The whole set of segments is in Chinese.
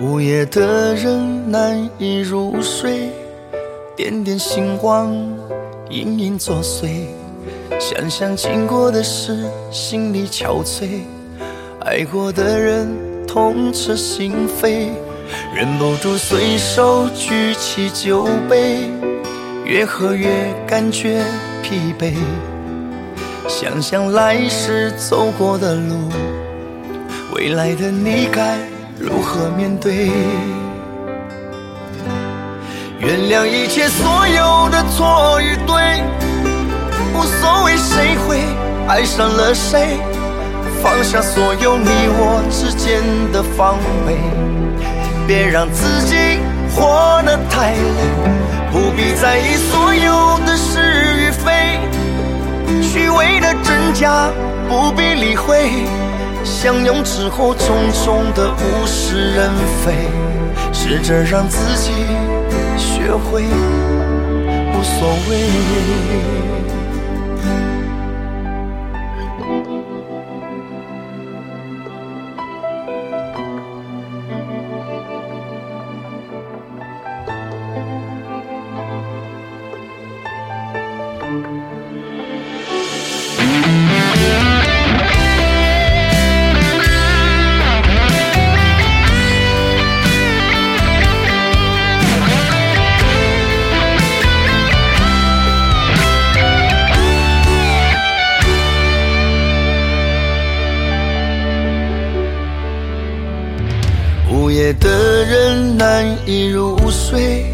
午夜的人难以入睡，点点星光隐隐作祟，想想经过的事，心里憔悴。爱过的人痛彻心扉，忍不住随手举起酒杯，越喝越感觉疲惫。想想来时走过的路，未来的你该如何面对？原谅一切所有的错与对，无所谓谁会爱上了谁。放下所有你我之间的防备，别让自己活得太累，不必在意所有的是与非，虚伪的真假不必理会，相拥之后种种的物是人非，试着让自己学会无所谓。午夜的人难以入睡，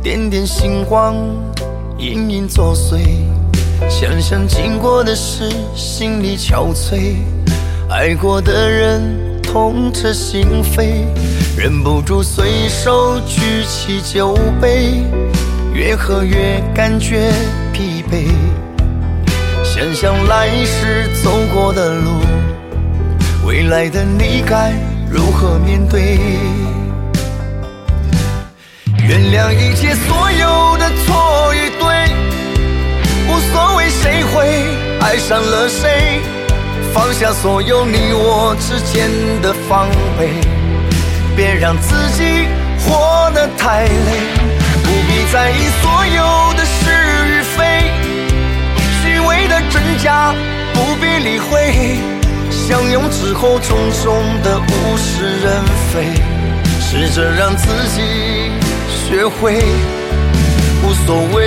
点点星光隐隐作祟，想想经过的事，心里憔悴。爱过的人痛彻心扉，忍不住随手举起酒杯，越喝越感觉疲惫。想想来时走过的路，未来的你该。如何面对？原谅一切所有的错与对，无所谓谁会爱上了谁。放下所有你我之间的防备，别让自己活得太累。不必在意所有的事相拥之后，种种的物是人非，试着让自己学会无所谓。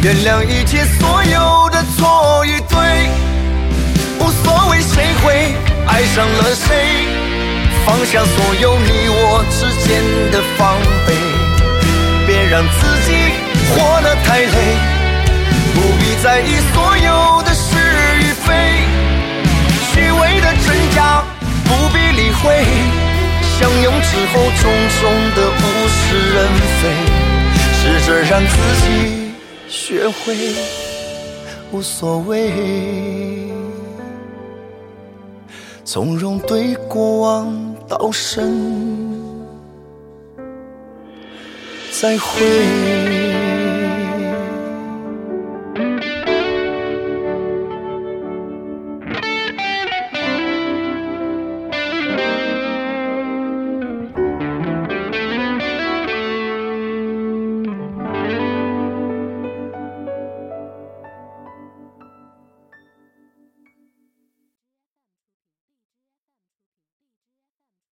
原谅一切所有的错与对，无所谓谁会爱上了谁。放下所有你我之间的防备，别让自己活得太累，不必在意所有会，相拥之后种种的物是人非，试着让自己学会无所谓，从容对过往道声再会。